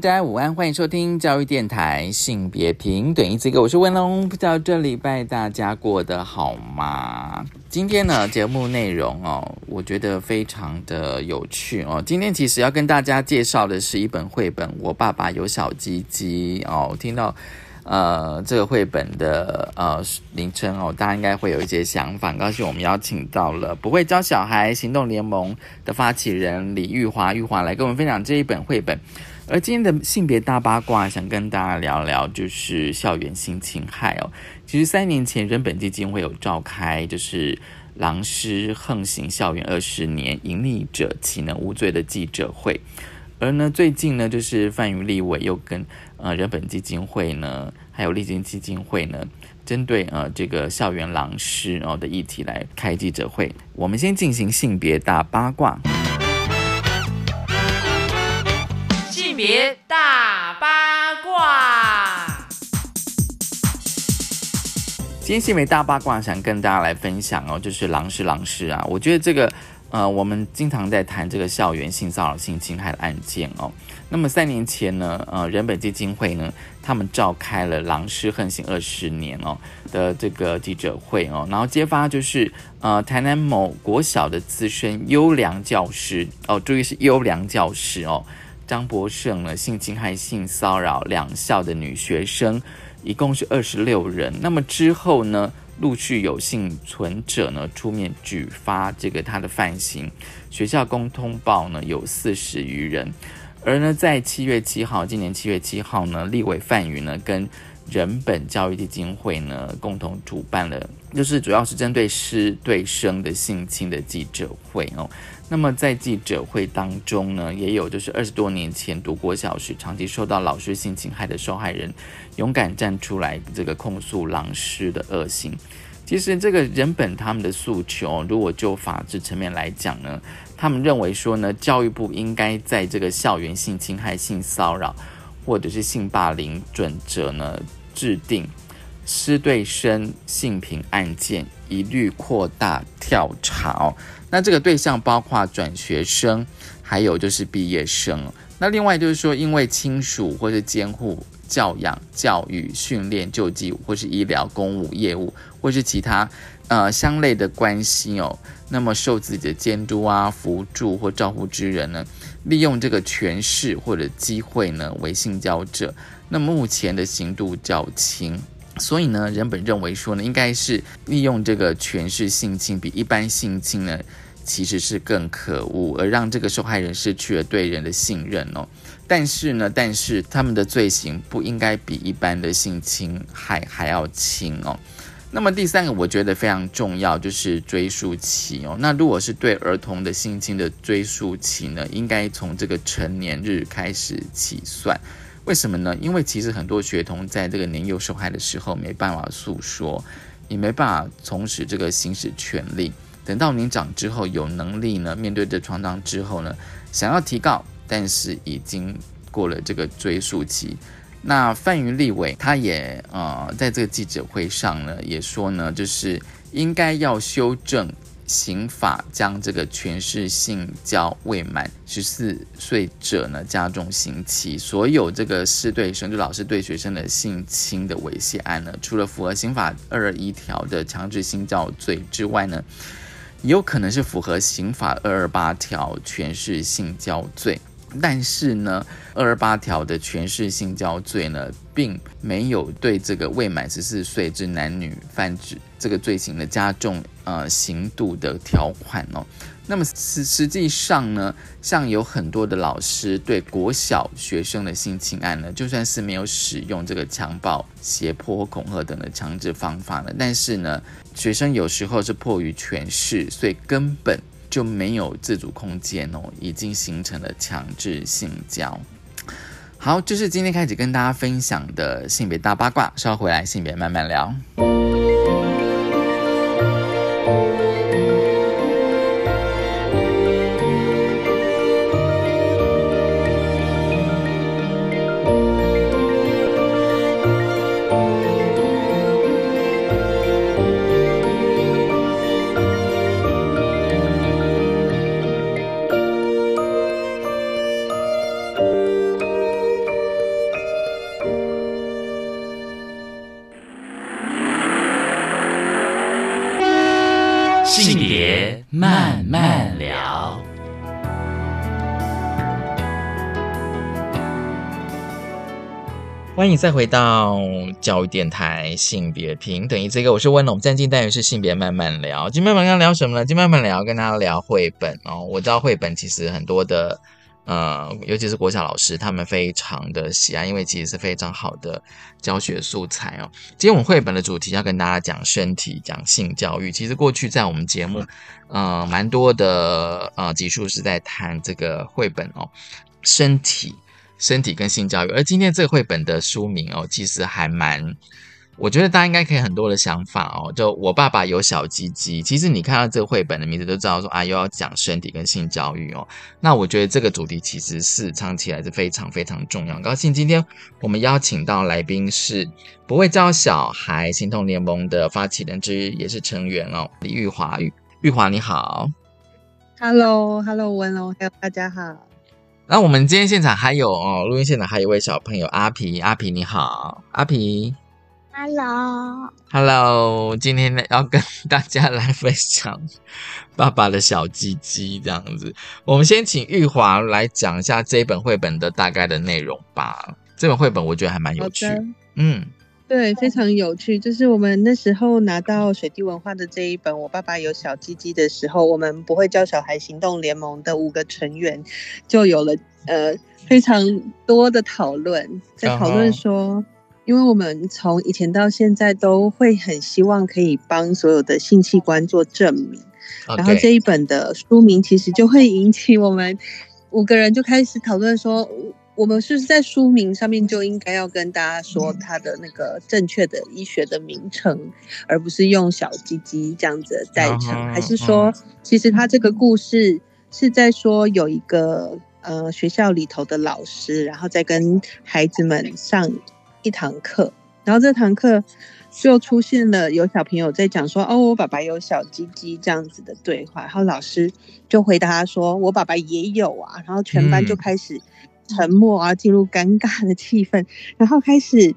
大家午安，欢迎收听教育电台性别平等 Easy Go。我是文龙，不知道这礼拜大家过得好吗？今天呢，节目内容哦，我觉得非常的有趣哦。今天其实要跟大家介绍的是一本绘本《我爸爸有小鸡鸡》哦。听到呃这个绘本的呃名称哦，大家应该会有一些想法。高兴我们邀请到了不会教小孩行动联盟的发起人李玉华，玉华来跟我们分享这一本绘本。而今天的性别大八卦，想跟大家聊聊，就是校园性侵害哦。其实三年前，人本基金会有召开，就是狼师横行校园二十年，隐匿者岂能无罪的记者会。而呢，最近呢，就是范云立委又跟呃人本基金会呢，还有立金基金会呢，针对呃这个校园狼师哦的议题来开记者会。我们先进行性别大八卦。别大八卦，今天新闻大八卦想跟大家来分享哦，就是狼师狼师啊，我觉得这个呃，我们经常在谈这个校园性骚扰、性侵害的案件哦。那么三年前呢，呃，人本基金会呢，他们召开了“狼师横行二十年”哦的这个记者会哦，然后揭发就是呃，台南某国小的资深优良教师哦，注意是优良教师哦。张博胜呢性侵害、性骚扰两校的女学生，一共是二十六人。那么之后呢，陆续有幸存者呢出面举发这个他的犯行，学校共通报呢有四十余人。而呢在七月七号，今年七月七号呢，立委范宇呢跟人本教育基金会呢共同主办了，就是主要是针对师对生的性侵的记者会哦。那么在记者会当中呢，也有就是二十多年前读国小时长期受到老师性侵害的受害人，勇敢站出来这个控诉老师的恶行。其实这个人本他们的诉求，如果就法治层面来讲呢，他们认为说呢，教育部应该在这个校园性侵害、性骚扰或者是性霸凌准则呢，制定师对生性平案件一律扩大跳槽。那这个对象包括转学生，还有就是毕业生。那另外就是说，因为亲属或是监护、教养、教育、训练、救济，或是医疗、公务、业务，或是其他呃相类的关系哦，那么受自己的监督啊、辅助或照顾之人呢，利用这个权势或者机会呢为性交者，那目前的刑度较轻。所以呢，人本认为说呢，应该是利用这个权势性侵，比一般性侵呢，其实是更可恶，而让这个受害人失去了对人的信任哦。但是呢，但是他们的罪行不应该比一般的性侵害还要轻哦。那么第三个，我觉得非常重要，就是追诉期哦。那如果是对儿童的性侵的追诉期呢，应该从这个成年日开始起算。为什么呢？因为其实很多学童在这个年幼受害的时候没办法诉说，也没办法从事这个行使权利。等到年长之后有能力呢，面对这创伤之后呢，想要提告，但是已经过了这个追诉期。那范云立伟他也呃在这个记者会上呢也说呢，就是应该要修正。刑法将这个权势性交未满十四岁者呢加重刑期，所有这个是对生就老师对学生的性侵的猥亵案呢，除了符合刑法二二一条的强制性交罪之外呢，也有可能是符合刑法二二八条权势性交罪。但是呢，二二八条的权势性交罪呢，并没有对这个未满十四岁之男女犯罪这个罪行的加重呃刑度的条款哦。那么实实际上呢，像有很多的老师对国小学生的性侵案呢，就算是没有使用这个强暴、胁迫恐吓等的强制方法呢，但是呢，学生有时候是迫于权势，所以根本。就没有自主空间哦，已经形成了强制性交。好这是今天开始跟大家分享的性别大八卦稍后回来性别慢慢聊。再回到教育电台性别平等这个，我是温龙，站进单元是性别慢慢聊。今天慢慢聊什么呢？今天慢慢聊跟大家聊绘本哦。我知道绘本其实很多的，呃，尤其是国小老师他们非常的喜爱，因为其实是非常好的教学素材哦。今天我们绘本的主题要跟大家讲身体，讲性教育。其实过去在我们节目，呃，蛮多的呃集数是在谈这个绘本哦，身体。身体跟性教育，而今天这个绘本的书名哦，其实还蛮，我觉得大家应该可以很多的想法哦。就我爸爸有小鸡鸡，其实你看到这个绘本的名字都知道说啊，又要讲身体跟性教育哦。那我觉得这个主题其实是唱起来是非常非常重要。高兴今天我们邀请到来宾是不会教小孩行动联盟的发起人之一，也是成员哦，李玉华。玉玉华你好，Hello，Hello，文龙，还有大家好。那我们今天现场还有哦，录音现场还有一位小朋友阿皮，阿皮你好，阿皮，Hello，Hello，今天呢要跟大家来分享爸爸的小鸡鸡这样子。我们先请玉华来讲一下这一本绘本的大概的内容吧。这本绘本我觉得还蛮有趣，嗯。对，非常有趣。就是我们那时候拿到水滴文化的这一本《我爸爸有小鸡鸡》的时候，我们不会教小孩行动联盟的五个成员就有了呃非常多的讨论，在讨论说，因为我们从以前到现在都会很希望可以帮所有的性器官做证明，然后这一本的书名其实就会引起我们五个人就开始讨论说。我们是在书名上面就应该要跟大家说它的那个正确的医学的名称，而不是用小鸡鸡这样子代称，还是说，其实他这个故事是在说有一个呃学校里头的老师，然后再跟孩子们上一堂课，然后这堂课就出现了有小朋友在讲说，哦，我爸爸有小鸡鸡这样子的对话，然后老师就回答他说，我爸爸也有啊，然后全班就开始。沉默啊，进入尴尬的气氛，然后开始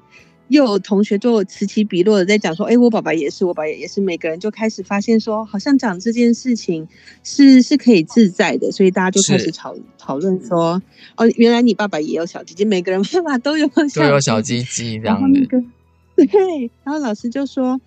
又有同学就此起彼落的在讲说：“哎，我爸爸也是，我爸爸也是。”每个人就开始发现说，好像讲这件事情是是可以自在的，所以大家就开始讨讨论说：“哦，原来你爸爸也有小鸡鸡，每个人爸爸都有都有小鸡鸡这样子。”对，然后老师就说。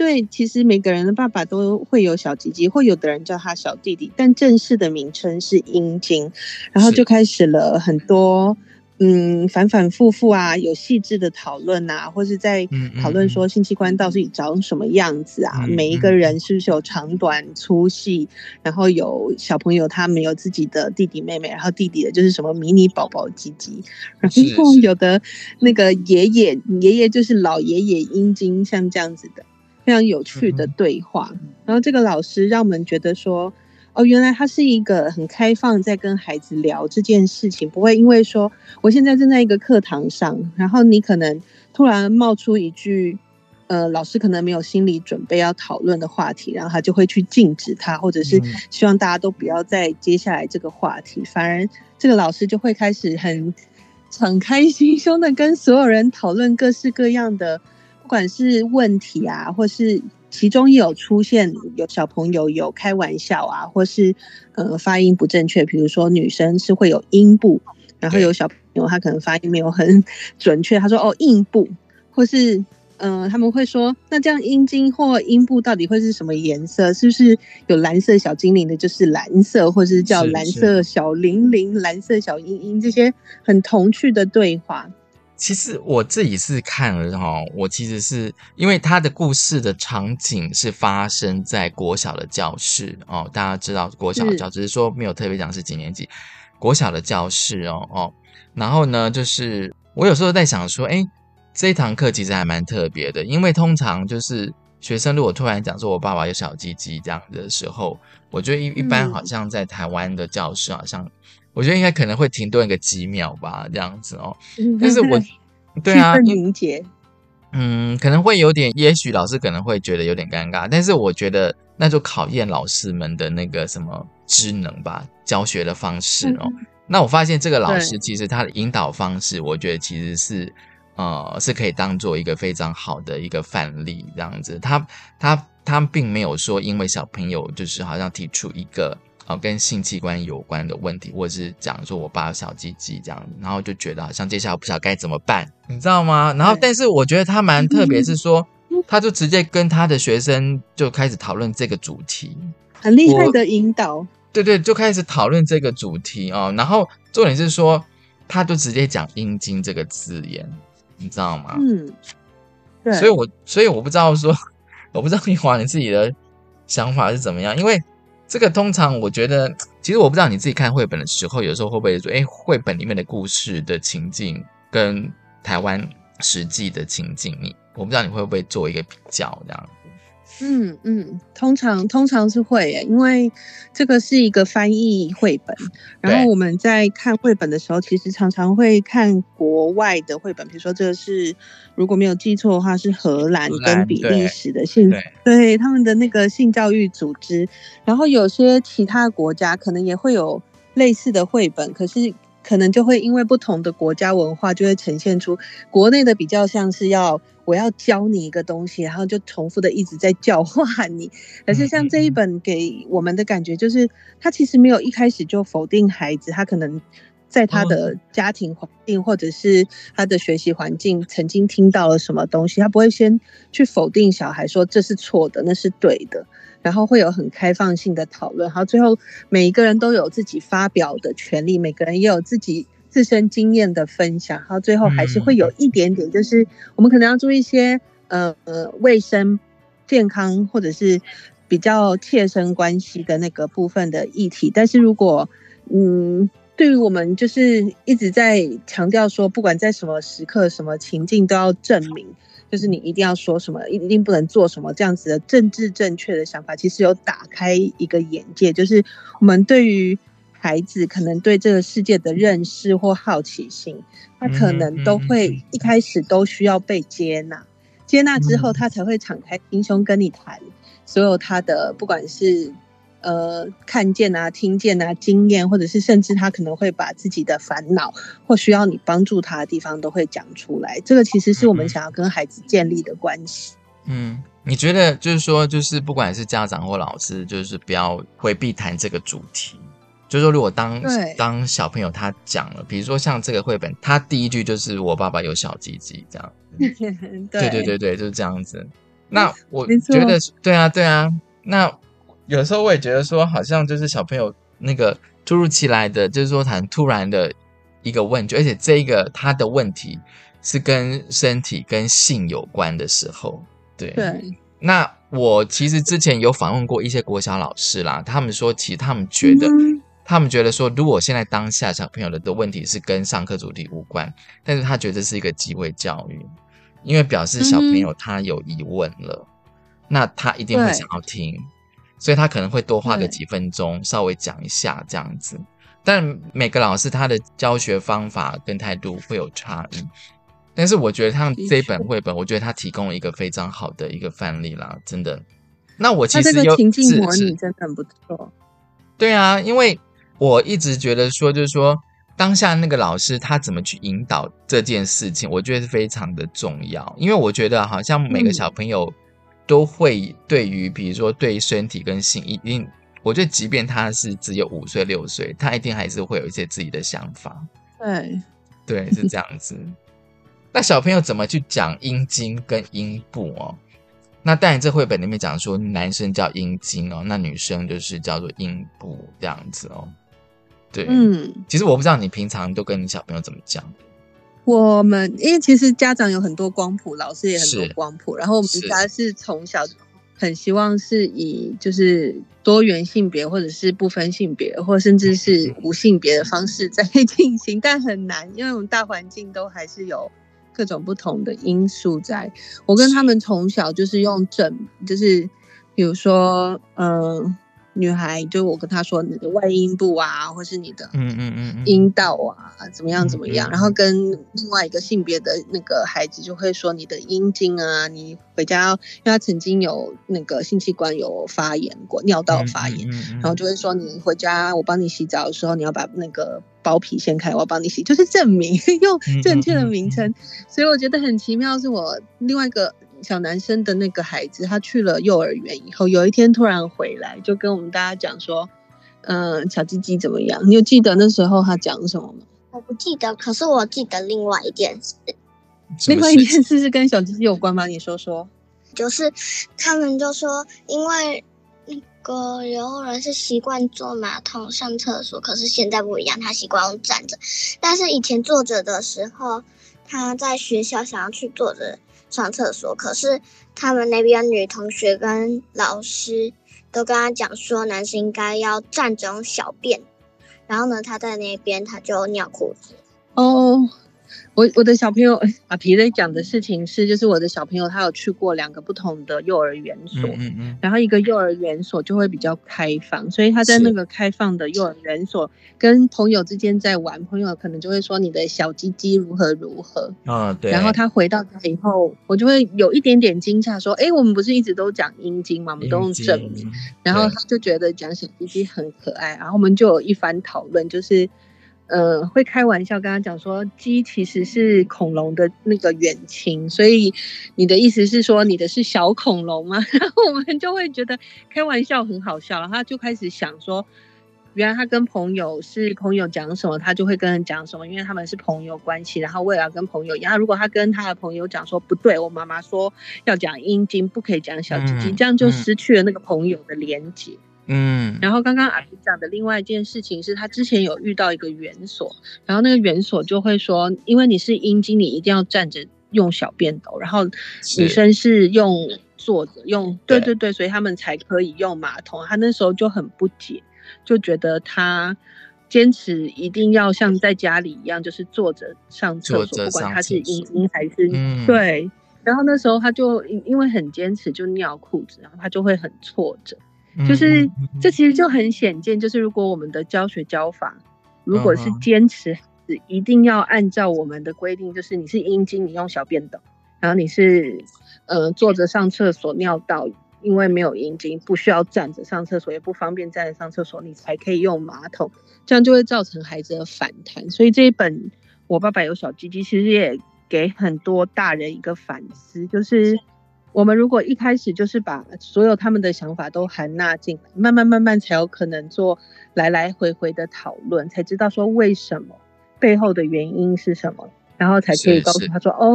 对，其实每个人的爸爸都会有小鸡鸡，或有的人叫他小弟弟，但正式的名称是阴茎。然后就开始了很多嗯反反复复啊，有细致的讨论啊，或是在讨论说性器官到底长什么样子啊，每一个人是不是有长短粗细，然后有小朋友他没有自己的弟弟妹妹，然后弟弟的就是什么迷你宝宝鸡鸡，然后有的那个爷爷爷爷就是老爷爷阴茎，像这样子的。非常有趣的对话，然后这个老师让我们觉得说，哦，原来他是一个很开放，在跟孩子聊这件事情，不会因为说我现在正在一个课堂上，然后你可能突然冒出一句，呃，老师可能没有心理准备要讨论的话题，然后他就会去禁止他，或者是希望大家都不要再接下来这个话题，反而这个老师就会开始很敞开心胸的跟所有人讨论各式各样的。不管是问题啊，或是其中也有出现有小朋友有开玩笑啊，或是呃发音不正确，比如说女生是会有阴部，然后有小朋友他可能发音没有很 准确，他说哦阴部，或是嗯他们会说那这样阴茎或阴部到底会是什么颜色？是不是有蓝色小精灵的，就是蓝色，或是叫蓝色小玲玲、蓝色小英英这些很童趣的对话。其实我自己是看了哈，我其实是因为他的故事的场景是发生在国小的教室哦，大家知道国小的教室只是说没有特别讲是几年级，国小的教室哦哦，然后呢，就是我有时候在想说，哎，这一堂课其实还蛮特别的，因为通常就是学生如果突然讲说我爸爸有小鸡鸡这样的时候，我觉得一一般好像在台湾的教室好像。我觉得应该可能会停顿个几秒吧，这样子哦。但是我 对啊，凝结，嗯，可能会有点，也许老师可能会觉得有点尴尬。但是我觉得那就考验老师们的那个什么智能吧，教学的方式哦。那我发现这个老师其实他的引导方式，我觉得其实是呃是可以当做一个非常好的一个范例，这样子。他他他并没有说因为小朋友就是好像提出一个呃跟性器官有关的问题，或者是讲说我爸有小鸡鸡这样，然后就觉得好像接下来不知道该怎么办，你知道吗？然后但是我觉得他蛮特别，是说他就直接跟他的学生就开始讨论这个主题，很厉害的引导，对对，就开始讨论这个主题哦。然后重点是说，他就直接讲“阴茎”这个字眼，你知道吗？嗯，对，所以我所以我不知道说，我不知道 你华你自己的想法是怎么样，因为这个通常我觉得，其实我不知道你自己看绘本的时候，有时候会不会说，哎，绘本里面的故事的情境跟台湾实际的情境，你我不知道你会不会做一个比较这样。嗯嗯，通常通常是会耶，因为这个是一个翻译绘本，然后我们在看绘本的时候，其实常常会看国外的绘本，比如说这个是如果没有记错的话，是荷兰跟比利时的性对对他们的那个性教育组织，然后有些其他国家可能也会有类似的绘本，可是可能就会因为不同的国家文化，就会呈现出国内的比较像是要我要教你一个东西，然后就重复的一直在教化你。可是像这一本给我们的感觉，就是他其实没有一开始就否定孩子，他可能。在他的家庭环境或者是他的学习环境，曾经听到了什么东西，他不会先去否定小孩说这是错的，那是对的，然后会有很开放性的讨论，然后最后每一个人都有自己发表的权利，每个人也有自己自身经验的分享，然后最后还是会有一点点，就是我们可能要注意一些呃呃卫生、健康或者是比较切身关系的那个部分的议题，但是如果嗯。对于我们就是一直在强调说，不管在什么时刻、什么情境，都要证明，就是你一定要说什么，一定不能做什么，这样子的政治正确的想法，其实有打开一个眼界，就是我们对于孩子可能对这个世界的认识或好奇心，他可能都会一开始都需要被接纳，接纳之后，他才会敞开心胸跟你谈所有他的不管是。呃，看见啊，听见啊，经验，或者是甚至他可能会把自己的烦恼或需要你帮助他的地方都会讲出来。这个其实是我们想要跟孩子建立的关系。嗯，你觉得就是说，就是不管是家长或老师，就是不要回避谈这个主题。就是说，如果当当小朋友他讲了，比如说像这个绘本，他第一句就是“我爸爸有小鸡鸡”这样。对对对对，就是这样子。那我觉得，对啊对啊，那。有时候我也觉得说，好像就是小朋友那个突如其来的，就是说很突然的一个问句，而且这一个他的问题是跟身体跟性有关的时候，对。对。那我其实之前有访问过一些国小老师啦，他们说，其实他们觉得，嗯、他们觉得说，如果现在当下小朋友的的问题是跟上课主题无关，但是他觉得是一个机会教育，因为表示小朋友他有疑问了，嗯、那他一定会想要听。所以他可能会多花个几分钟，稍微讲一下这样子。但每个老师他的教学方法跟态度会有差异。但是我觉得他这本绘本，我觉得他提供了一个非常好的一个范例啦，真的。那我其实有情境模拟真的很不错。对啊，因为我一直觉得说，就是说当下那个老师他怎么去引导这件事情，我觉得是非常的重要。因为我觉得好像每个小朋友。都会对于，比如说对身体跟性，一定，我觉得即便他是只有五岁六岁，他一定还是会有一些自己的想法。对，对，是这样子。那小朋友怎么去讲阴茎跟阴部哦？那当然，这绘本里面讲说，男生叫阴茎哦，那女生就是叫做阴部这样子哦。对，嗯，其实我不知道你平常都跟你小朋友怎么讲。我们因为其实家长有很多光谱，老师也很多光谱，然后我们家是从小很希望是以就是多元性别或者是不分性别，或甚至是无性别的方式在进行，但很难，因为我们大环境都还是有各种不同的因素在。我跟他们从小就是用整，就是比如说，嗯。女孩就我跟她说你的外阴部啊，或是你的嗯嗯嗯阴道啊，怎么样怎么样，然后跟另外一个性别的那个孩子就会说你的阴茎啊，你回家，因为他曾经有那个性器官有发炎过，尿道发炎，然后就会说你回家我帮你洗澡的时候，你要把那个包皮掀开，我要帮你洗，就是证明 用正确的名称。所以我觉得很奇妙，是我另外一个。小男生的那个孩子，他去了幼儿园以后，有一天突然回来，就跟我们大家讲说，嗯、小鸡鸡怎么样？你有记得那时候他讲什么吗？我不记得，可是我记得另外一件事，另外一件事是跟小鸡鸡有关吗？你说说。就是他们就说，因为那个刘后人是习惯坐马桶上厕所，可是现在不一样，他习惯用站着。但是以前坐着的时候，他在学校想要去坐着上厕所，可是他们那边女同学跟老师都跟他讲说，男生应该要站着小便。然后呢，他在那边他就尿裤子。哦，我我的小朋友阿皮在讲的事情是，就是我的小朋友他有去过两个不同的幼儿园所，嗯嗯嗯，然后一个幼儿园所就会比较开放，所以他在那个开放的幼儿园所跟朋友之间在玩，朋友可能就会说你的小鸡鸡如何如何，啊对，然后他回到家以后，我就会有一点点惊讶，说，哎，我们不是一直都讲阴茎吗？我们都用正名，然后他就觉得讲小鸡鸡很可爱，然后我们就有一番讨论，就是。呃，会开玩笑跟他讲说，鸡其实是恐龙的那个远亲，所以你的意思是说你的是小恐龙吗？然后我们就会觉得开玩笑很好笑，然后他就开始想说，原来他跟朋友是朋友讲什么，他就会跟人讲什么，因为他们是朋友关系，然后为了要跟朋友一样，如果他跟他的朋友讲说不对，我妈妈说要讲阴茎，不可以讲小鸡鸡，嗯这样就嗯失去了那个朋友的连接。嗯，然后刚刚阿姨讲的另外一件事情是他之前有遇到一个园所，然后那个园所就会说，因为你是阴茎，你一定要站着用小便斗，然后是女生是用坐着用，对对对对，所以他们才可以用马桶。他那时候就很不解，就觉得他坚持一定要像在家里一样，就是坐着上厕所，不管上他是阴茎还是、嗯对。然后那时候他就因因为很坚持，就尿裤子，然后他就会很挫折。就是这其实就很显见，就是如果我们的教学教法如果是坚持一定要按照我们的规定，就是你是阴茎，你用小便斗，然后你是呃坐着上厕所尿道，因为没有阴茎，不需要站着上厕所，也不方便站着上厕所，你才可以用马桶，这样就会造成孩子的反弹。所以这一本我爸爸有小鸡鸡，其实也给很多大人一个反思，就是。我们如果一开始就是把所有他们的想法都含纳进来，慢慢慢慢才有可能做来来回回的讨论，才知道说为什么背后的原因是什么，然后才可以告诉他说：“哦，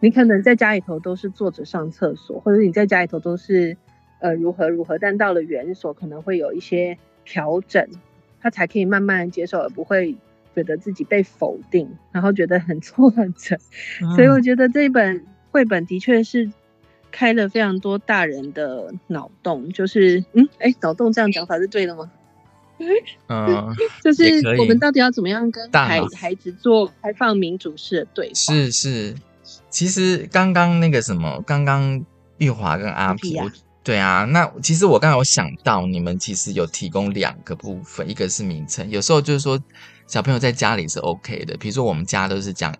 你可能在家里头都是坐着上厕所，或者你在家里头都是呃如何如何，但到了园所可能会有一些调整，他才可以慢慢接受，而不会觉得自己被否定，然后觉得很挫折。所以我觉得这本绘本的确是开了非常多大人的脑洞，就是嗯，哎，脑洞这样讲法是对的吗？嗯，就是我们到底要怎么样跟孩孩子做开放民主式的对话？是是，其实刚刚那个什么，刚刚玉华跟阿皮，啊我对啊，那其实我刚才有想到，你们其实有提供两个部分，一个是名称，有时候就是说小朋友在家里是 OK 的，比如说我们家都是讲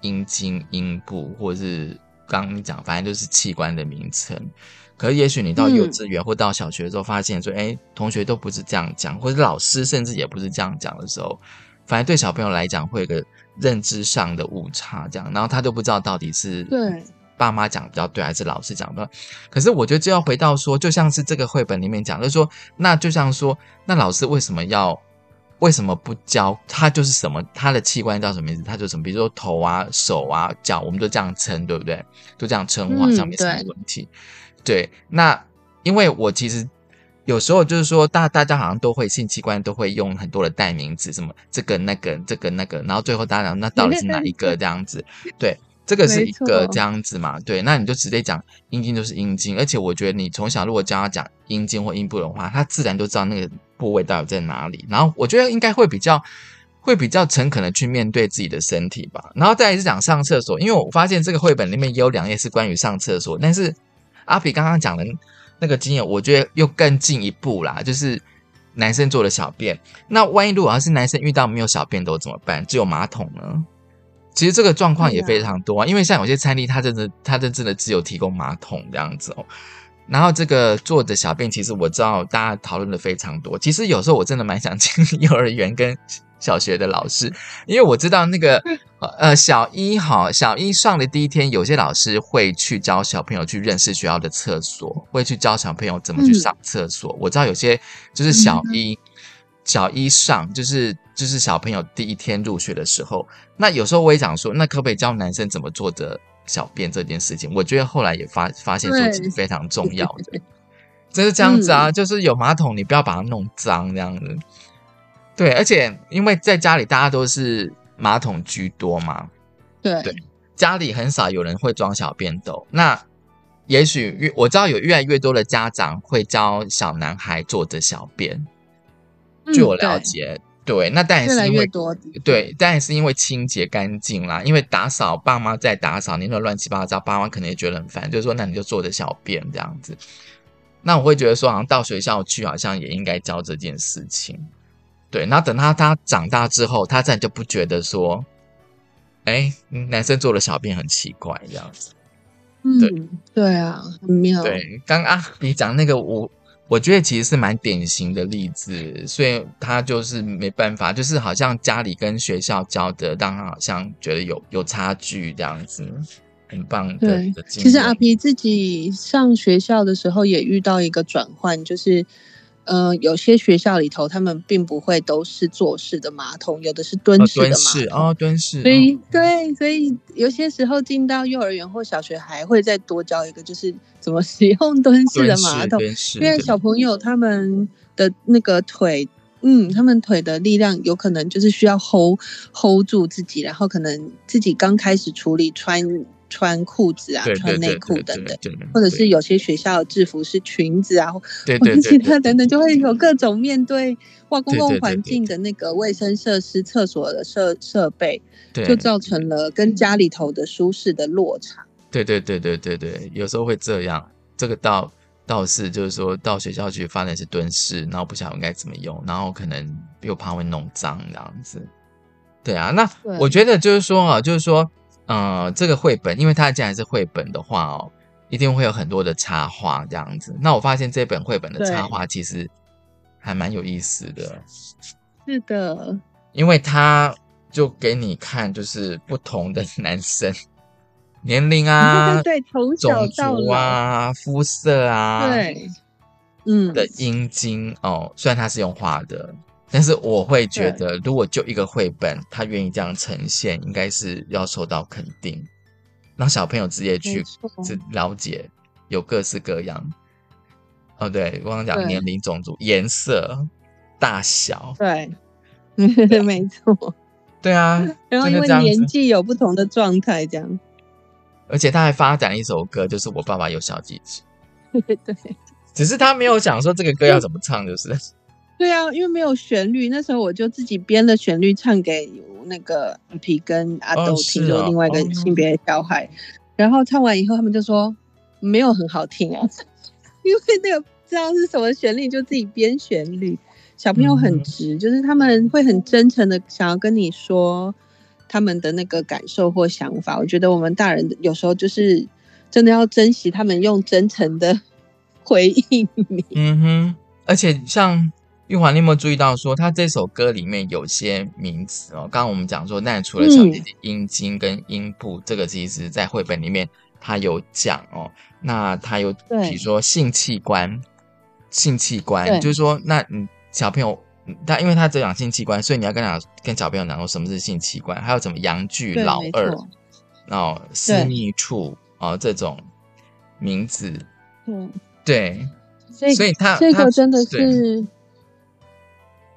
阴茎、阴部，或者是刚刚你讲，反正就是器官的名称。可是也许你到幼嗯稚园或到小学的时候，发现说，哎、同学都不是这样讲，或者老师甚至也不是这样讲的时候，反而对小朋友来讲会有个认知上的误差，这样，然后他就不知道到底是对爸妈讲比较对，还是老师讲的。可是我觉得就要回到说，就像是这个绘本里面讲，就是说，那就像说，那老师为什么要？为什么不教他就是什么？他的器官叫什么名字？他就什么？比如说头啊、手啊、脚，我们都这样称，对不对？都这样称呼，好像嗯没什么问题。对，那因为我其实有时候就是说，大大家好像都会性器官都会用很多的代名词，什么这个那个这个那个，然后最后大家讲那到底是哪一个这样子？对，这个是一个这样子嘛？对，那你就直接讲阴茎就是阴茎，而且我觉得你从小如果教他讲阴茎或阴部的话，他自然就知道那个部位到底在哪里。然后我觉得应该会比较。会比较诚恳的去面对自己的身体吧，然后再来是讲上厕所，因为我发现这个绘本里面也有两页是关于上厕所，但是阿比刚刚讲的那个经验，我觉得又更进一步啦，就是男生做的小便。那万一如果要是男生遇到没有小便斗怎么办？只有马桶呢？其实这个状况也非常多啊，因为像有些餐厅，它真的它真正的只有提供马桶这样子哦。然后这个坐着小便，其实我知道大家讨论的非常多。其实有时候我真的蛮想进 幼儿园跟小学的老师，因为我知道那个呃小一哈，小一上的第一天，有些老师会去教小朋友去认识学校的厕所，会去教小朋友怎么去上厕所。我知道有些就是小一。小一上就是就是小朋友第一天入学的时候，那有时候我也想说，那可不可以教男生怎么做的小便这件事情？我觉得后来也发发现说这是非常重要的，就是 这样子啊，就是有马桶你不要把它弄脏这样子。对，而且因为在家里大家都是马桶居多嘛，对对，家里很少有人会装小便斗。那也许越我知道有越来越多的家长会教小男孩坐着小便。据我了解，对，那当然是因为对，当然是因为清洁干净啦。因为打扫，爸妈在打扫，你那乱七八糟，爸妈可能也觉得很烦，就是说，那你就坐着小便这样子。那我会觉得说，好像到学校去，好像也应该教这件事情。对，那等他他长大之后，他自然就不觉得说，哎，男生做了小便很奇怪这样子。嗯，对啊，很妙。对，刚刚你讲那个我。我觉得其实是蛮典型的例子，所以他就是没办法，就是好像家里跟学校教的，让他好像觉得有有差距这样子，很棒的。对，其实阿皮自己上学校的时候也遇到一个转换，就是。呃，有些学校里头，他们并不会都是坐式的马桶，有的是蹲式的马桶。哦，蹲式。所以，对，所以有些时候进到幼儿园或小学，还会再多教一个，就是怎么使用蹲式的马桶。因为小朋友他们的那个腿，嗯，他们腿的力量有可能就是需要 hold hold 住自己，然后可能自己刚开始处理穿。穿裤子啊，穿内裤等等，或者是有些学校的制服是裙子啊，或者其他等等，就会有各种面对哇公共环境的那个卫生设施、厕所的设设备，就造成了跟家里头的舒适的落差。对对对对对对，有时候会这样。这个倒倒是就是说到学校去发现是蹲式，然后不晓得应该怎么用，然后可能又怕会弄脏这样子。对啊，那我觉得就是说啊，就是说。呃，这个绘本，因为它既然是绘本的话哦，一定会有很多的插画这样子。那我发现这本绘本的插画其实还蛮有意思的。是的，因为它就给你看，就是不同的 男生年龄啊，对，从小到啊，肤色啊，对，嗯的阴茎哦，虽然它是用画的。但是我会觉得，如果就一个绘本，他愿意这样呈现，应该是要受到肯定，让小朋友直接去了解，有各式各样。哦，对，我刚刚讲年龄、种族、颜色、大小，对，没错，对啊。然后因为年纪有不同的状态，这样。而且他还发展一首歌，就是我爸爸有小鸡鸡。对，只是他没有讲说这个歌要怎么唱，就是。对啊，因为没有旋律，那时候我就自己编了旋律唱给那个皮跟阿豆听，就另外一个性别小孩。然后唱完以后，他们就说没有很好听啊，因为那个不知道是什么旋律，就自己编旋律。小朋友很直，就是他们会很真诚的想要跟你说他们的那个感受或想法。我觉得我们大人有时候就是真的要珍惜他们用真诚的 回应你。嗯哼，而且像。玉环，你有没有注意到说，他这首歌里面有些名词哦？刚刚我们讲说，那除了小姐姐阴茎跟阴部，这个其实在绘本里面他有讲哦。那他有比如说性器官，性器官就是说，那你小朋友他因为他只讲性器官，所以你要跟他跟小朋友讲说什么是性器官，还有什么阳具、老二，哦私密处哦这种名字，嗯，对，所以所以他这个真的是。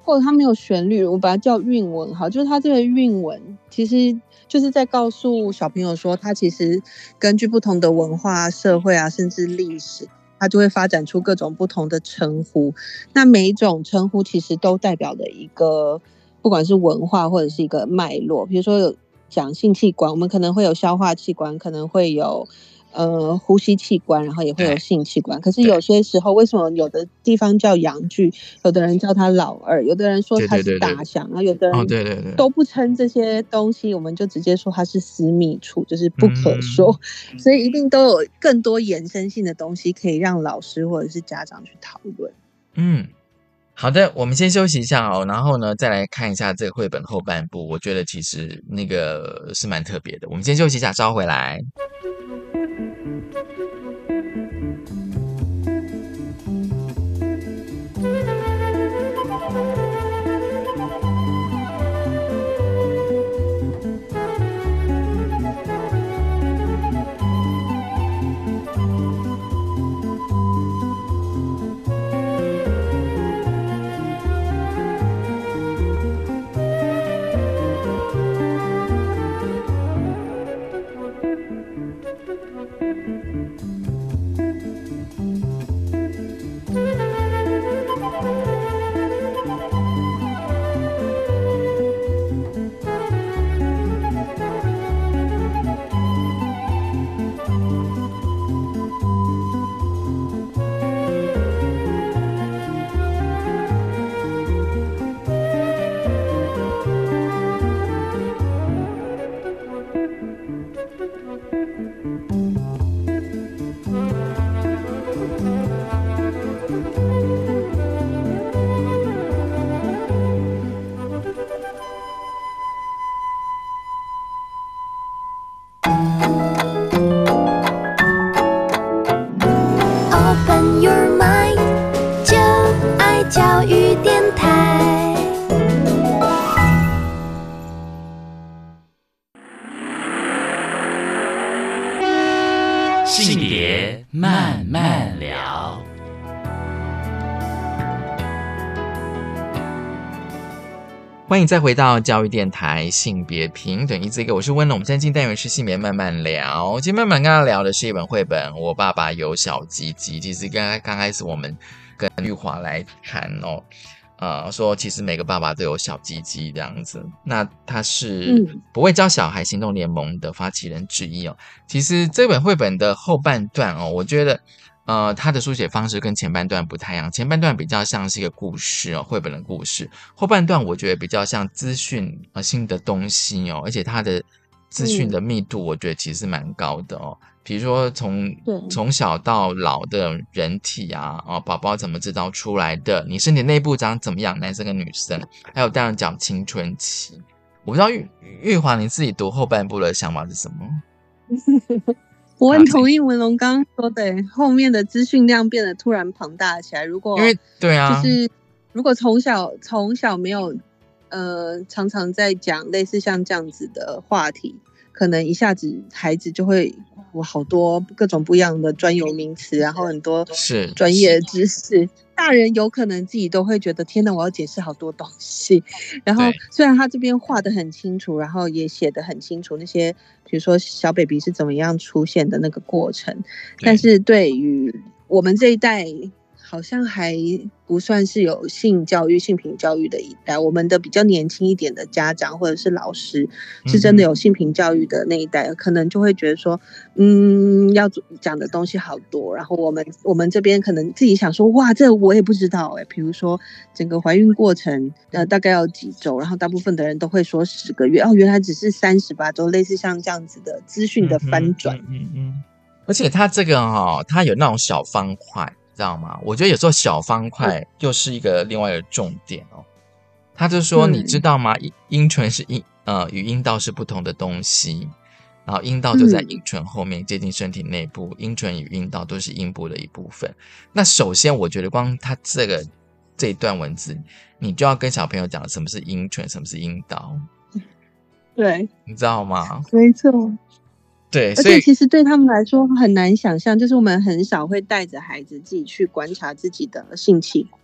或者它没有旋律，我把它叫韵文哈，就是它这个韵文，其实就是在告诉小朋友说，它其实根据不同的文化、社会啊，甚至历史，它就会发展出各种不同的称呼。那每一种称呼其实都代表的一个，不管是文化或者是一个脉络。比如说有讲性器官，我们可能会有消化器官，可能会有呃呼吸器官，然后也会有性器官。可是有些时候，为什么有的地方叫阳具，有的人叫他老二，有的人说他是大象，然后有的人哦，对对对，都不称这些东西，我们就直接说它是私密处，就是不可嗯说。所以一定都有更多延伸性的东西可以让老师或者是家长去讨论。嗯，好的，我们先休息一下哦，然后呢，再来看一下这个绘本后半部。我觉得其实那个是蛮特别的。我们先休息一下，稍后回来。欢迎再回到教育电台性别平等一字一个，我是温龙。我们现在进单元是性别慢慢聊。今天慢慢跟大家聊的是一本绘本《我爸爸有小鸡鸡》。其实刚刚刚开始我们跟玉华来谈哦，呃，说其实每个爸爸都有小鸡鸡这样子。那他是嗯不会教小孩行动联盟的发起人之一哦。其实这本绘本的后半段哦，我觉得。呃，他的书写方式跟前半段不太一样，前半段比较像是一个故事哦，绘本的故事。后半段我觉得比较像资讯呃新的东西哦，而且它的资讯的密度，我觉得其实蛮高的哦。比如说从从小到老的人体啊，哦，宝宝怎么制造出来的，你身体内部长怎么样，男生跟女生，还有当然讲青春期。我不知道玉玉华你自己读后半部的想法是什么？我很同意文龙刚刚说的，后面的资讯量变得突然庞大起来。如果因为对啊，就是如果从小从小没有呃常常在讲类似像这样子的话题，可能一下子孩子就会哇好多各种不一样的专有名词，然后很多是专业知识。大人有可能自己都会觉得天哪，我要解释好多东西。然后对虽然他这边画的很清楚，然后也写的很清楚，那些比如说小 baby 是怎么样出现的那个过程，但是对于我们这一代，好像还不算是有性教育、性平教育的一代。我们的比较年轻一点的家长或者是老师，是真的有性平教育的那一代，可能就会觉得说，嗯，要讲的东西好多。然后我们我们这边可能自己想说，哇，这我也不知道哎、比如说整个怀孕过程，呃，大概要几周，然后大部分的人都会说十个月，哦，原来只是三十八周，类似像这样子的资讯的翻转。嗯嗯嗯。而且它这个哈、它有那种小方块，知道吗？我觉得有时候小方块又是一个另外一个重点哦。他就说，嗯你知道吗？阴阴唇是阴呃与阴道是不同的东西，然后阴道就在嗯阴唇后面，接近身体内部，阴唇与阴道都是阴部的一部分。那首先，我觉得光他这个这一段文字，你就要跟小朋友讲什么是阴唇，什么是阴道，对，你知道吗？没错。对，而且其实对他们来说很难想象，就是我们很少会带着孩子自己去观察自己的性器官。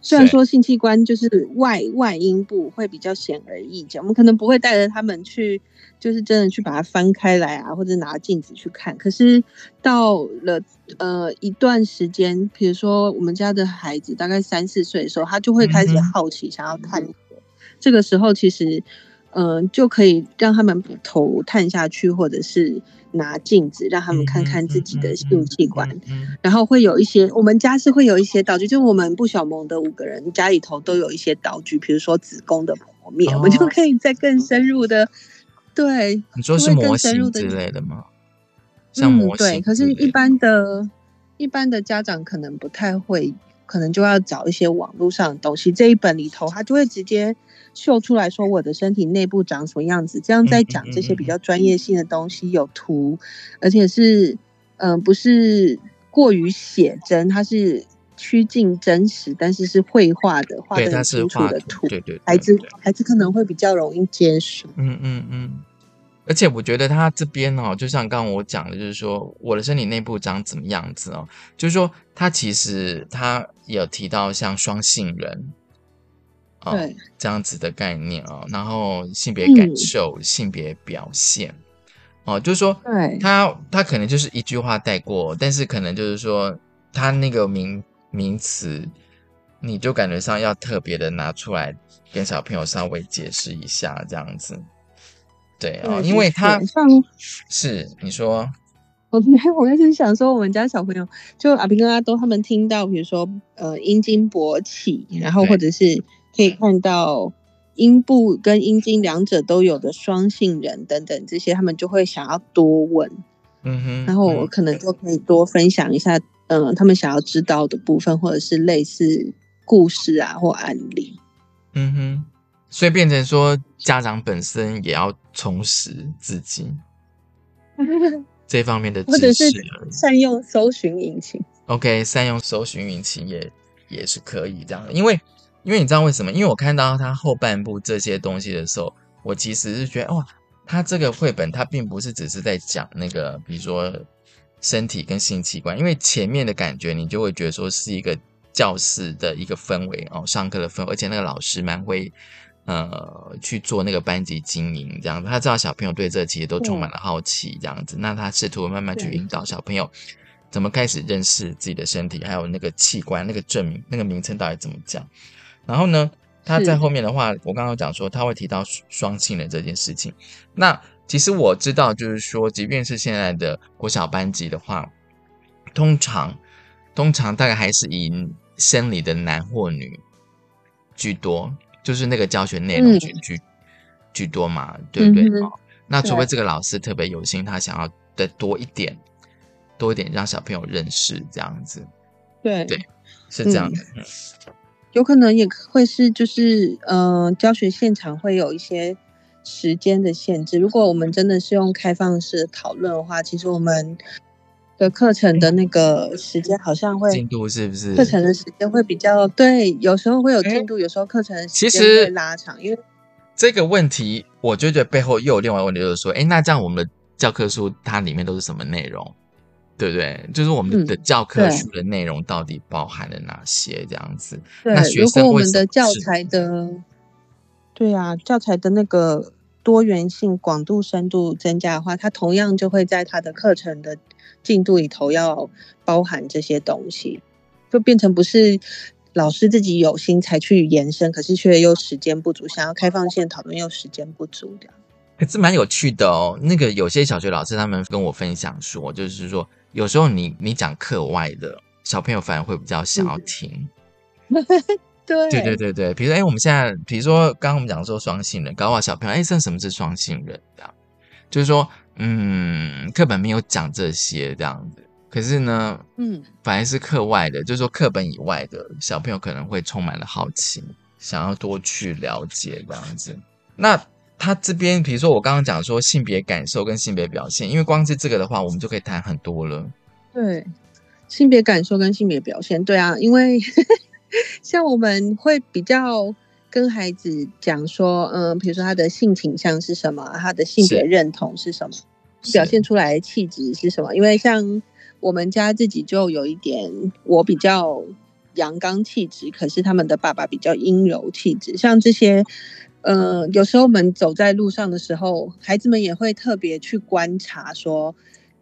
虽然说性器官就是外外阴部会比较显而易见，我们可能不会带着他们去，就是真的去把它翻开来啊，或者拿镜子去看。可是到了呃一段时间，比如说我们家的孩子大概三四岁的时候，他就会开始好奇，想要探索。这个时候其实。嗯、就可以让他们把头探下去，或者是拿镜子让他们看看自己的性器官。嗯嗯嗯然后会有一些，我们家是会有一些道具，就是我们不小萌的五个人家里头都有一些道具，比如说子宫的剖面，哦我们就可以再更深入的，对，你说是模型之类的吗？像模型可是，一般的、一般的家长可能不太会，可能就要找一些网络上的东西。这一本里头，他就会直接秀出来说我的身体内部长什么样子，这样在讲这些比较专业性的东西，有图，而且是嗯、呃不是过于写真，它是趋近真实，但是是绘画的，画对，的很它是清楚画的图，对对，对孩子孩子可能会比较容易接受。嗯嗯嗯，而且我觉得他这边哦，就像刚刚我讲的，就是说我的身体内部长怎么样子哦，就是说他其实他有提到像双性人，哦、对，这样子的概念哦，然后性别嗯感受、性别表现，哦，就是说对。他他可能就是一句话带过，但是可能就是说他那个名名词，你就感觉上要特别的拿出来跟小朋友稍微解释一下，这样子。对哦，因为他像是你说，我我就是想说，我们家小朋友就阿平跟阿东他们听到，比如说呃阴茎勃起，然后或者是可以看到阴部跟阴茎两者都有的双性人等等这些，他们就会想要多问，嗯哼，然后我嗯可能就可以多分享一下，嗯、他们想要知道的部分，或者是类似故事啊或案例。嗯哼，所以变成说家长本身也要充实自己 这方面的或者是知识。善用搜寻引擎。OK，善用搜寻引擎也也是可以这样的，因为因为你知道为什么？因为我看到他后半部这些东西的时候，我其实是觉得哇，他这个绘本他并不是只是在讲那个，比如说身体跟性器官，因为前面的感觉你就会觉得说是一个教室的一个氛围哦，上课的氛围，而且那个老师蛮会。呃，去做那个班级经营，这样子，他知道小朋友对这其实都充满了好奇，这样子，那他试图慢慢去引导小朋友怎么开始认识自己的身体，还有那个器官、那个证明、那个名称到底怎么讲。然后呢，他在是后面的话，我刚刚讲说他会提到双性人这件事情。那其实我知道，就是说，即便是现在的国小班级的话，通常通常大概还是以生理的男或女居多，就是那个教学内容嗯。居、居居多嘛，对不对？那除非对这个老师特别有心，他想要的多一点，多一点让小朋友认识这样子，对。对是这样的。嗯有可能也会是就是呃，教学现场会有一些时间的限制。如果我们真的是用开放式讨论的话，其实我们的课程的那个时间好像会进度是不是？课程的时间会比较对，有时候会有进度，有时候课程的时间其实会拉长，因为这个问题，我就觉得背后又有另外一个问题，就是说，哎，那这样我们的教科书它里面都是什么内容？对不对？就是我们嗯的教科对书的内容到底包含了哪些？这样子，对那，学如果我生为什么们的教材的，对啊，教材的那个多元性、广度、深度增加的话，它同样就会在它的课程的进度里头要包含这些东西，就变成不是老师自己有心才去延伸，可是却又时间不足，想要开放性讨论又时间不足这样。可是蛮有趣的哦。那个有些小学老师他们跟我分享说，就是说有时候你你讲课外的小朋友反而会比较想要嗯听。对对对对对，比如说，哎，我们现在比如说刚刚我们讲说双性人，搞不好小朋友，哎，这什么是双性人？这样就是说，嗯，课本没有讲这些这样子，可是呢，嗯，反而是课外的，就是说课本以外的小朋友可能会充满了好奇，想要多去了解这样子。那他这边，比如说我刚刚讲说性别感受跟性别表现，因为光是这个的话，我们就可以谈很多了。对，性别感受跟性别表现，对啊，因为 像我们会比较跟孩子讲说，嗯，比如说他的性倾向是什么，他的性别是认同是什么，表现出来的气质是什么。因为像我们家自己就有一点，我比较阳刚气质，可是他们的爸爸比较阴柔气质，像这些。呃，有时候我们走在路上的时候，孩子们也会特别去观察，说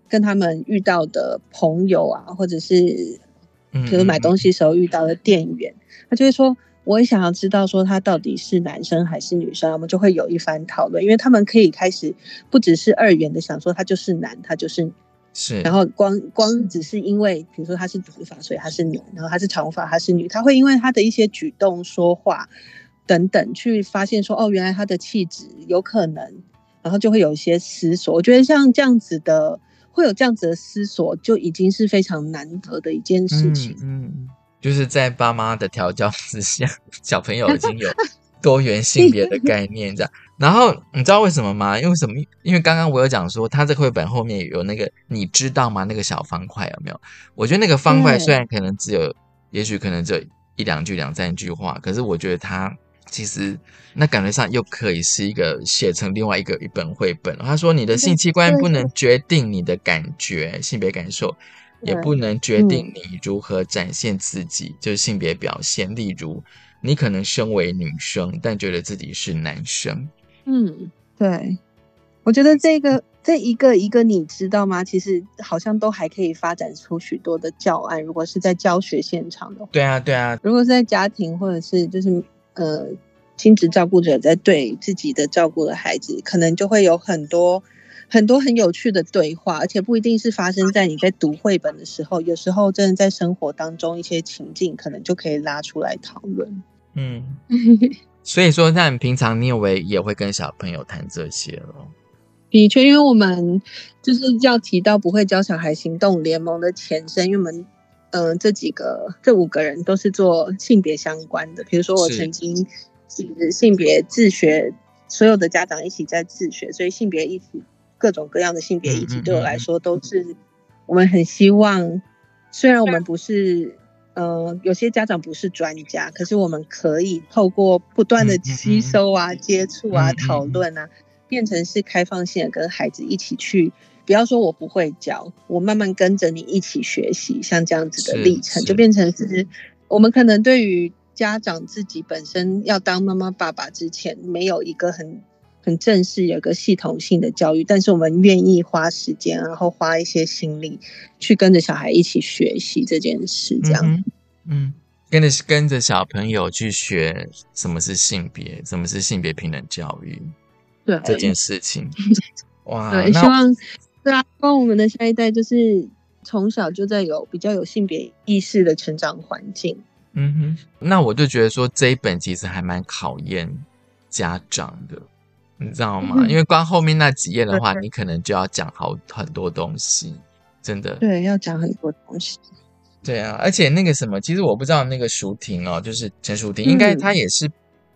跟他们遇到的朋友啊，或者是嗯比如买东西时候遇到的店员，他就会说：“我也想要知道说他到底是男生还是女生，我们就会有一番讨论，因为他们可以开始不只是二元的想说他就是男，他就是女，是，然后光光只是因为比如说他是短发，所以他是女，然后他是长发，他是女，他会因为他的一些举动、说话等等去发现说哦，原来他的气质有可能，然后就会有一些思索。我觉得像这样子的，会有这样子的思索，就已经是非常难得的一件事情。嗯，嗯就是在爸妈的调教之下，小朋友已经有多元性别的概念这样。然后你知道为什么吗？因为什么？因为刚刚我有讲说，他这绘本后面有那个你知道吗？那个小方块有没有？我觉得那个方块对虽然可能只有，也许可能只有一两句、两三句话，可是我觉得它其实那感觉上又可以是一个写成另外一个一本绘本。他说，你的性器官不能决定你的感觉、性别感受。也不能决定你如何展现自己，就是性别表现。例如，你可能身为女生，但觉得自己是男生。嗯，对，我觉得这个这一个一个你知道吗？其实好像都还可以发展出许多的教案。如果是在教学现场的话，对啊，对啊，如果是在家庭或者是就是呃亲子照顾者在对自己的照顾的孩子，可能就会有很多很多很有趣的对话，而且不一定是发生在你在读绘本的时候，有时候真的在生活当中一些情境，可能就可以拉出来讨论。嗯。所以说，那你平常你以为也会跟小朋友谈这些了？的确，因为我们就是要提到不会教小孩行动联盟的前身，因为我们嗯、呃这几个这五个人都是做性别相关的。比如说，我曾经是性别自学，所有的家长一起在自学，所以性别议题各种各样的性别议题嗯嗯对我嗯嗯来说都是我们很希望，虽然我们不是。呃，有些家长不是专家，可是我们可以透过不断的嗯嗯嗯吸收啊、接触啊、嗯嗯讨嗯论啊，变成是开放性的，跟孩子一起去。不要说我不会教，我慢慢跟着你一起学习，像这样子的是历程，就变成是我们可能对于家长自己本身要当妈妈爸爸之前，没有一个很很正式、有一个系统性的教育，但是我们愿意花时间，然后花一些心力去跟着小孩一起学习这件事，这样。嗯，跟着跟着小朋友去学什么是性别，什么是性别平等教育对，这件事情。哇，对，希望对啊，希望我们的下一代就是从小就在有比较有性别意识的成长环境。嗯哼，那我就觉得说这一本其实还蛮考验家长的，你知道吗？嗯因为光后面那几页的话，你可能就要讲好很多东西，真的。对，要讲很多东西。对啊，而且那个什么，其实我不知道那个舒婷哦，就是陈舒婷，应该嗯她也是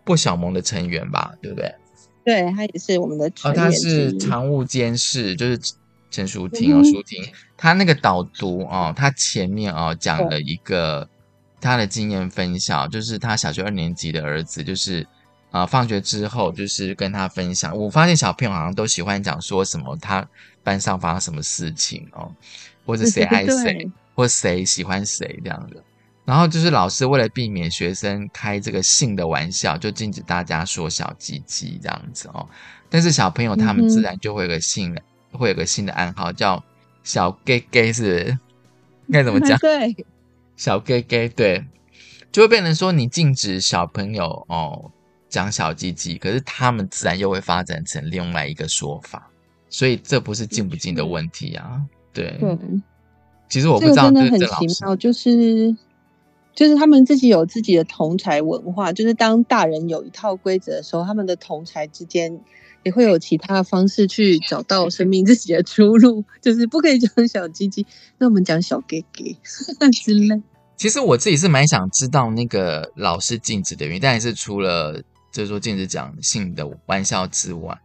不小萌的成员吧，对不对？对，她也是我们的哦，成她。是常务监事，就是陈淑婷哦，淑婷，她那个导读哦，她前面哦讲了一个她的经验分享，就是她小学二年级的儿子，就是啊、呃放学之后就是跟他分享，我发现小朋友好像都喜欢讲说什么他班上发生什么事情哦，或者谁爱谁，或谁喜欢谁这样的。然后就是老师为了避免学生开这个性的玩笑，就禁止大家说小鸡鸡这样子哦。但是小朋友他们自然就会有个性的，会有个新的暗号叫小 gay gay 是不是应该怎么讲？对，小 gay gay 对，就会变成说你禁止小朋友哦讲小鸡鸡，可是他们自然又会发展成另外一个说法，所以这不是禁不禁的问题啊。对，对，其实我不知道这真的很奇妙，就是就是他们自己有自己的同才文化，就是当大人有一套规则的时候，他们的同才之间也会有其他的方式去找到生命自己的出路，就是不可以讲小鸡鸡，那我们讲小 gay gay 之类。其实我自己是蛮想知道那个老师禁止的原因，但是除了就是说禁止讲性的玩笑之外，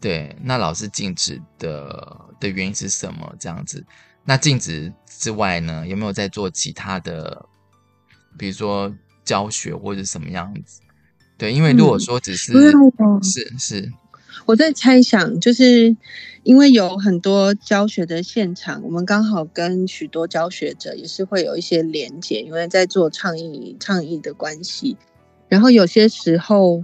对，那老师禁止的的原因是什么？这样子，那禁止之外呢，有没有在做其他的，比如说教学或者什么样子？对，因为如果嗯说只是是是，我在猜想，就是因为有很多教学的现场，我们刚好跟许多教学者也是会有一些连接，因为在做倡议倡议的关系。然后有些时候，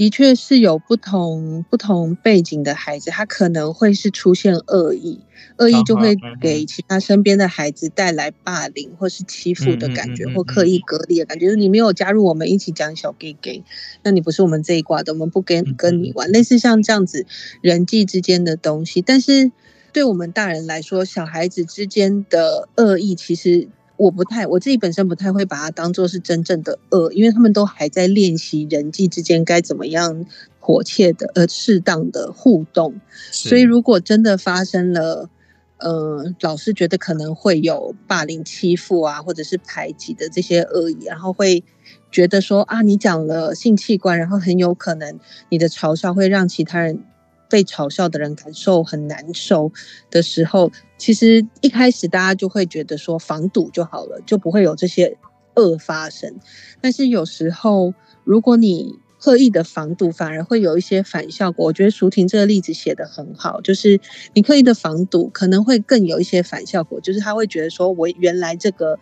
的的确是有不同不同背景的孩子，他可能会是出现恶意，恶意就会给其他身边的孩子带来霸凌或是欺负的感觉，或刻意隔离的感觉。就是你没有加入我们一起讲小 gay gay，那你不是我们这一挂的，我们不跟跟你玩。类似像这样子人际之间的东西，但是对我们大人来说，小孩子之间的恶意其实。我不太，我自己本身不太会把它当做是真正的恶，因为他们都还在练习人际之间该怎么样火切的、呃适当的互动。所以，如果真的发生了，呃，老师觉得可能会有霸凌、欺负啊，或者是排挤的这些恶意，然后会觉得说啊，你讲了性器官，然后很有可能你的嘲笑会让其他人。被嘲笑的人感受很难受的时候，其实一开始大家就会觉得说防堵就好了，就不会有这些恶发生。但是有时候，如果你刻意的防堵，反而会有一些反效果。我觉得淑婷这个例子写的很好，就是你刻意的防堵，可能会更有一些反效果，就是他会觉得说我原来这个。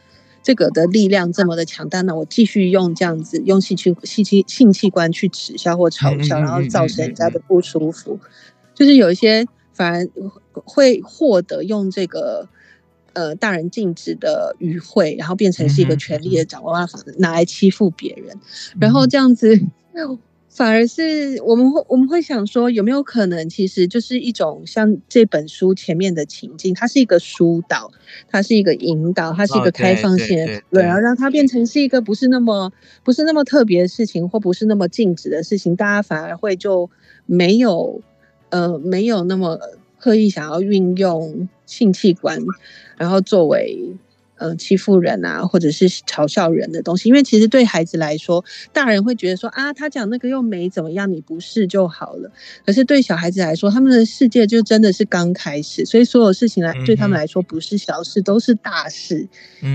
这个的力量这么的强大，那我继续用这样子用性器性器性器官去耻笑或嘲笑，然后造成人家的不舒服，就是有一些反而会获得用这个呃大人禁止的语汇，然后变成是一个权力的掌握法，拿来欺负别人，然后这样子。反而是我们会我们会想说，有没有可能，其实就是一种像这本书前面的情境，它是一个疏导，它是一个引导，它是一个开放性的，对，然后让它变成是一个不是那么不是那么特别的事情，或不是那么禁止的事情，大家反而会就没有呃没有那么刻意想要运用性器官，然后作为。嗯，欺负人啊，或者是嘲笑人的东西，因为其实对孩子来说，大人会觉得说啊，他讲那个又没怎么样，你不是就好了。可是对小孩子来说，他们的世界就真的是刚开始，所以所有事情来对他们来说不是小事，都是大事。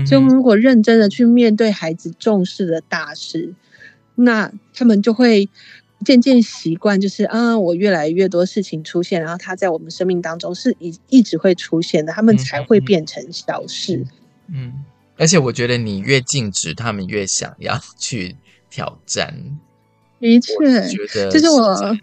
所以，我们如果认真的去面对孩子重视的大事，那他们就会渐渐习惯，就是啊，我越来越多事情出现，然后它在我们生命当中是一一直会出现的，他们才会变成小事。嗯，而且我觉得你越禁止，他们越想要去挑战。的确，就是我，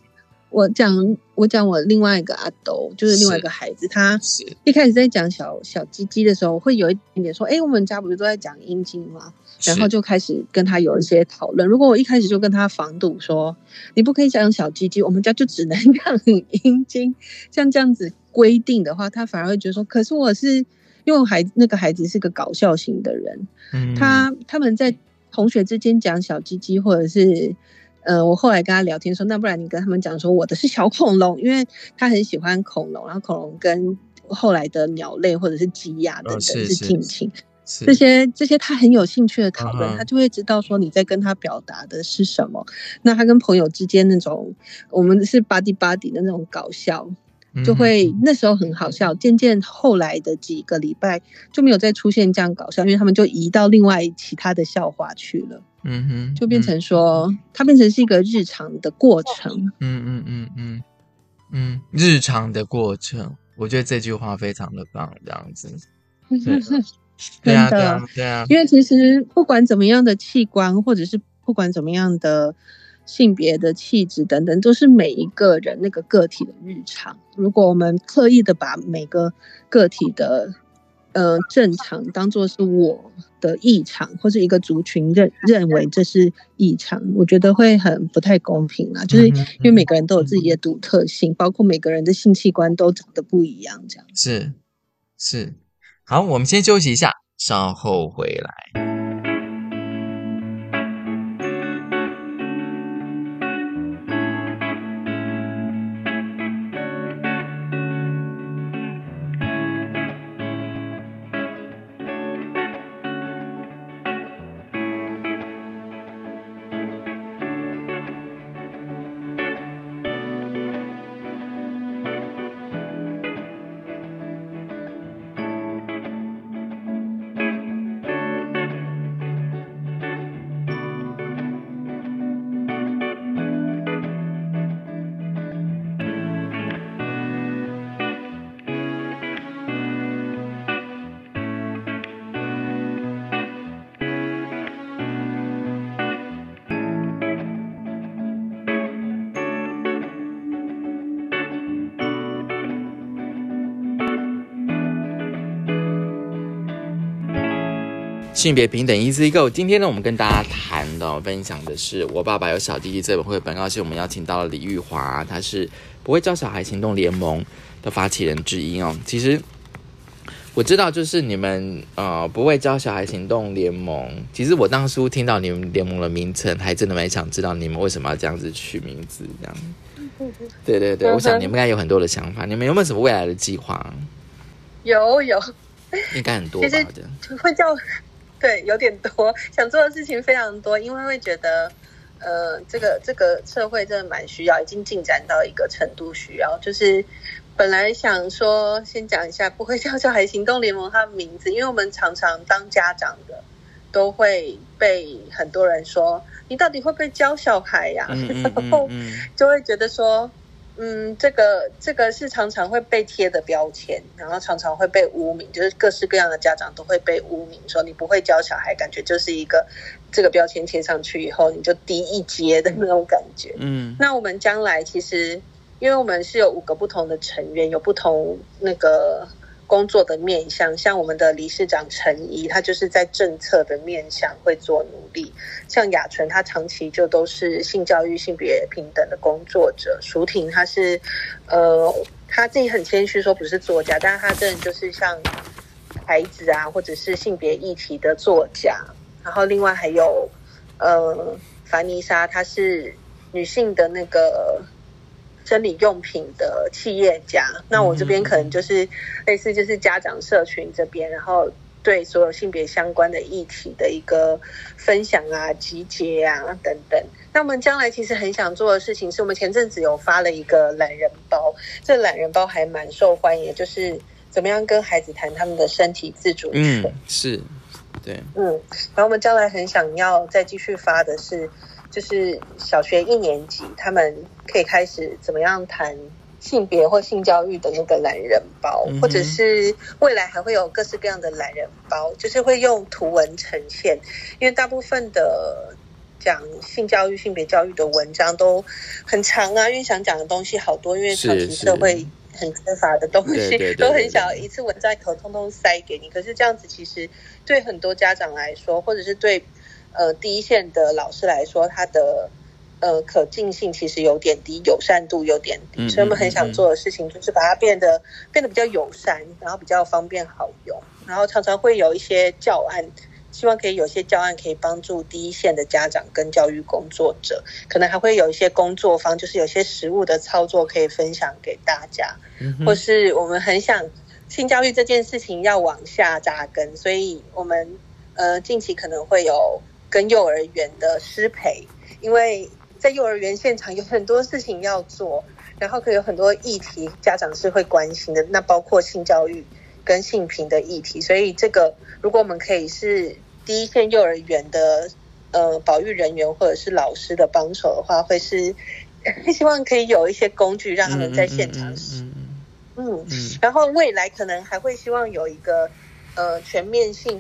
我讲，我讲我另外一个阿斗，就是另外一个孩子，他一开始在讲小小鸡鸡的时候，会有一点点说：“哎，我们家不是都在讲阴茎吗？”然后就开始跟他有一些讨论。如果我一开始就跟他防堵说：“你不可以讲小鸡鸡，我们家就只能讲阴茎。”像这样子规定的话，他反而会觉得说：“可是我是。”因为孩那个孩子是个搞笑型的人，他他们在同学之间讲小鸡鸡，或者是呃，我后来跟他聊天说，那不然你跟他们讲说我的是小恐龙，因为他很喜欢恐龙，然后恐龙跟后来的鸟类或者是鸡鸭等等是近亲，这些这些他很有兴趣的讨论，他就会知道说你在跟他表达的是什么。那他跟朋友之间那种我们是 body body 的那种搞笑。就会那时候很好笑，渐渐后来的几个礼拜就没有再出现这样搞笑，因为他们就移到另外其他的笑话去了。嗯哼，就变成说它变成是一个日常的过程。嗯嗯嗯嗯嗯，日常的过程，我觉得这句话非常的棒，这样子。对啊对啊对啊，因为其实不管怎么样的器官，或者是不管怎么样的。性别的气质等等，都是每一个人那个个体的日常。如果我们刻意的把每个个体的呃正常当做是我的异常，或是一个族群认认为这是异常，我觉得会很不太公平啊。就是因为每个人都有自己的独特性，包括每个人的性器官都长得不一样，这样是是。好，我们先休息一下，稍后回来。性别平等一次一个。今天呢，我们跟大家谈的、分享的是《我爸爸有小弟弟》这本绘本。而且我们邀请到了李玉华，他是不会教小孩行动联盟的发起人之一哦。其实我知道，就是你们呃不会教小孩行动联盟。其实我当初听到你们联盟的名称，还真的蛮想知道你们为什么要这样子取名字，这样。对对对，我想你们应该有很多的想法。你们有没有什么未来的计划？有有，应该很多吧？其实会叫，对，有点多，想做的事情非常多，因为会觉得，呃，这个这个社会真的蛮需要，已经进展到一个程度需要。就是本来想说，先讲一下不会 叫小孩行动联盟它的名字，因为我们常常当家长的都会被很多人说，你到底会不会教小孩呀、嗯嗯 然后就会觉得说，嗯，这个这个是常常会被贴的标签，然后常常会被污名，就是各式各样的家长都会被污名，说你不会教小孩，感觉就是一个这个标签贴上去以后，你就低一阶的那种感觉。嗯那我们将来其实，因为我们是有五个不同的成员，有不同那个工作的面向，像我们的理事长陈怡，他就是在政策的面向会做努力。像雅纯，他长期就都是性教育、性别平等的工作者。淑婷，她是呃，她自己很谦虚说不是作家，但是她真的就是像孩子啊，或者是性别议题的作家。然后另外还有呃，凡妮莎，她是女性的那个生理用品的企业家。那我这边可能就是类似就是家长社群这边，然后对所有性别相关的议题的一个分享啊、集结啊等等。那我们将来其实很想做的事情，是我们前阵子有发了一个懒人包，这懒人包还蛮受欢迎，就是怎么样跟孩子谈他们的身体自主权。嗯，是，对，嗯，然后我们将来很想要再继续发的是，就是小学一年级他们可以开始怎么样谈性别或性教育的那个懒人包，嗯或者是未来还会有各式各样的懒人包，就是会用图文呈现，因为大部分的。讲性教育、性别教育的文章都很长啊，因为想讲的东西好多，因为是长期社会很缺乏的东西，都很想一次文章里头通通塞给你。可是这样子其实对很多家长来说，或者是对呃第一线的老师来说，他的呃可进性其实有点低，友善度有点低。嗯所以我们很想做的事情就是把它变得变得比较友善，然后比较方便好用，然后常常会有一些教案。希望可以有些教案可以帮助第一线的家长跟教育工作者，可能还会有一些工作坊，就是有些实物的操作可以分享给大家。嗯或是我们很想性教育这件事情要往下扎根，所以我们呃近期可能会有跟幼儿园的师培，因为在幼儿园现场有很多事情要做，然后可以有很多议题家长是会关心的，那包括性教育跟性平的议题，所以这个如果我们可以是第一线幼儿园的呃保育人员或者是老师的帮手的话，会是 希望可以有一些工具让他们在现场使嗯嗯嗯，嗯然后未来可能还会希望有一个呃全面性、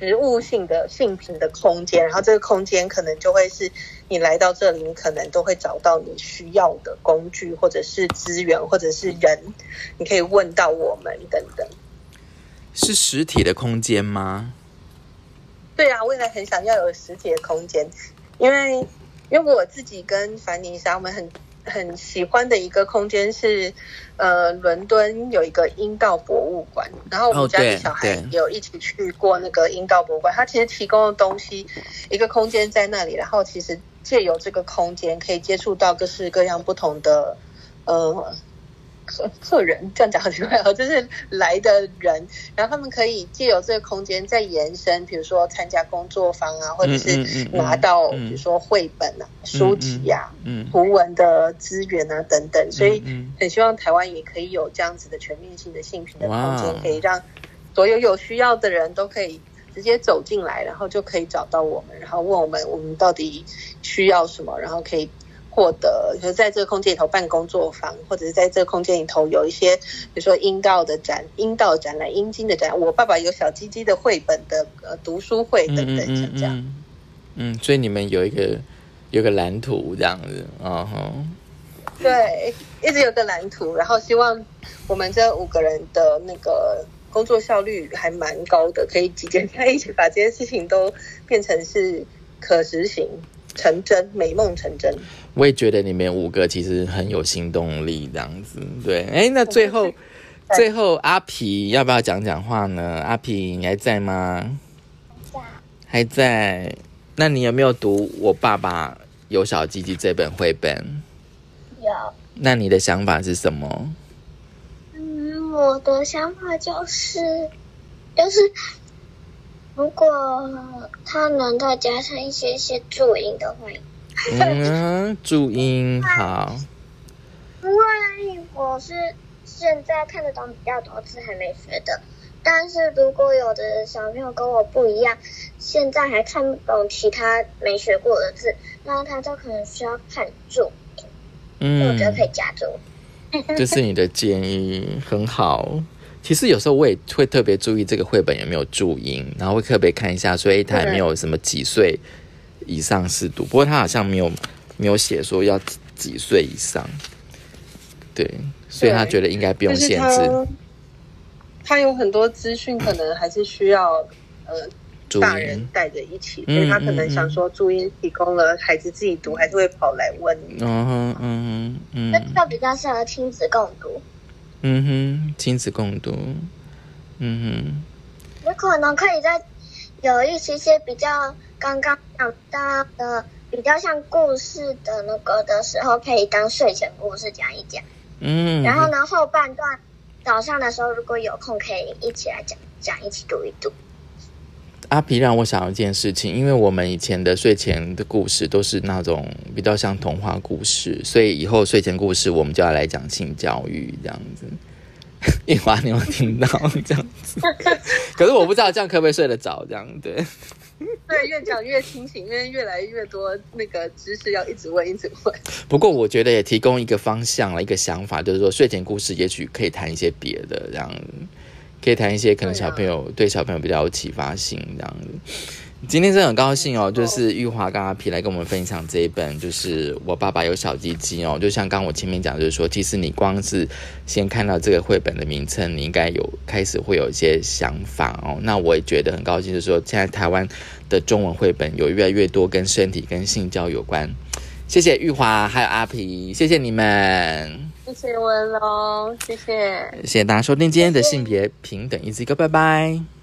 实物性的性品的空间，然后这个空间可能就会是你来到这里，你可能都会找到你需要的工具，或者是资源，或者是人，你可以问到我们等等。是实体的空间吗？对啊，未来很想要有实体的空间，因为因为我自己跟凡妮莎，我们很很喜欢的一个空间是，呃，伦敦有一个阴道博物馆，然后我哦们家对里小孩也有一起去过那个阴道博物馆，它其实提供的东西一个空间在那里，然后其实借由这个空间可以接触到各式各样不同的呃。客客人这样讲很奇怪哦，就是来的人，然后他们可以借由这个空间再延伸，比如说参加工作坊啊，或者是拿到嗯。比如说绘本啊、书籍呀、嗯图文的资源啊等等，所以嗯。很希望台湾也可以有这样子的全面性的性平的空间，可以让所有有需要的人都可以直接走进来，然后就可以找到我们，然后问我们我们到底需要什么，然后可以获得，就是在这个空间里头办工作坊，或者是在这个空间里头有一些，比如说阴道的展、阴道展览、阴茎的展览，我爸爸有小鸡鸡的绘本的呃读书会等等，嗯像这样。嗯嗯，所以你们有一个有个蓝图这样子，嗯哼，对，一直有个蓝图，然后希望我们这五个人的那个工作效率还蛮高的，可以集结在一起，把这些事情都变成是可实行、成真、美梦成真。我也觉得你们五个其实很有行动力，这样子。对，哎，那最后 最后阿皮要不要讲讲话呢？阿皮你还在吗？还在。那你有没有读《我爸爸有小鸡鸡》这本绘本？有。那你的想法是什么？嗯，我的想法就是，就是如果他能再加上一些些注音的话，嗯，注音好。因为我是现在看得懂比较多字，还没学的。但是如果有的小朋友跟我不一样，现在还看不懂其他没学过的字，那他就可能需要看注音。嗯，我觉得可以加注。这是你的建议，很好。其实有时候我也会特别注意这个绘本有没有注音，然后会特别看一下，所以他没有什么几岁以上是读。不过他好像没有没有写说要几岁以上。对，所以他觉得应该不用限制。他有很多资讯，可能还是需要呃大人带着一起，所以他可能想说注音提供了，孩子自己读还是会跑来问。嗯哼嗯嗯，那就比较适合亲子共读。嗯哼，亲子共读。嗯哼，有可能可以在有一些些比较刚刚长大的比较像故事的那个的时候，可以当睡前故事讲一讲。嗯，然后呢后半段。早上的时候，如果有空，可以一起来讲讲，一起读一读。阿皮让我想到一件事情，因为我们以前的睡前的故事都是那种比较像童话故事，所以以后睡前故事我们就要来讲性教育这样子。一华，你有听到这样子？可是我不知道这样可不可以睡得着？这样对。对，越讲越清醒，因为越来越多那个知识要一直问，一直问。不过我觉得也提供一个方向了，一个想法，就是说睡前故事也许可以谈一些别的，这样可以谈一些可能小朋友对小朋友比较有启发性这样子。今天真的很高兴哦，就是玉华跟阿皮来跟我们分享这一本，就是我爸爸有小鸡鸡哦。就像刚我前面讲，就是说，其实你光是先看到这个绘本的名称，你应该有开始会有一些想法哦。那我也觉得很高兴，就是说，现在台湾的中文绘本有越来越多跟身体跟性交有关。谢谢玉华还有阿皮，谢谢你们，谢谢文龙，谢谢，谢谢大家收听今天的性别平等一字一个，拜拜。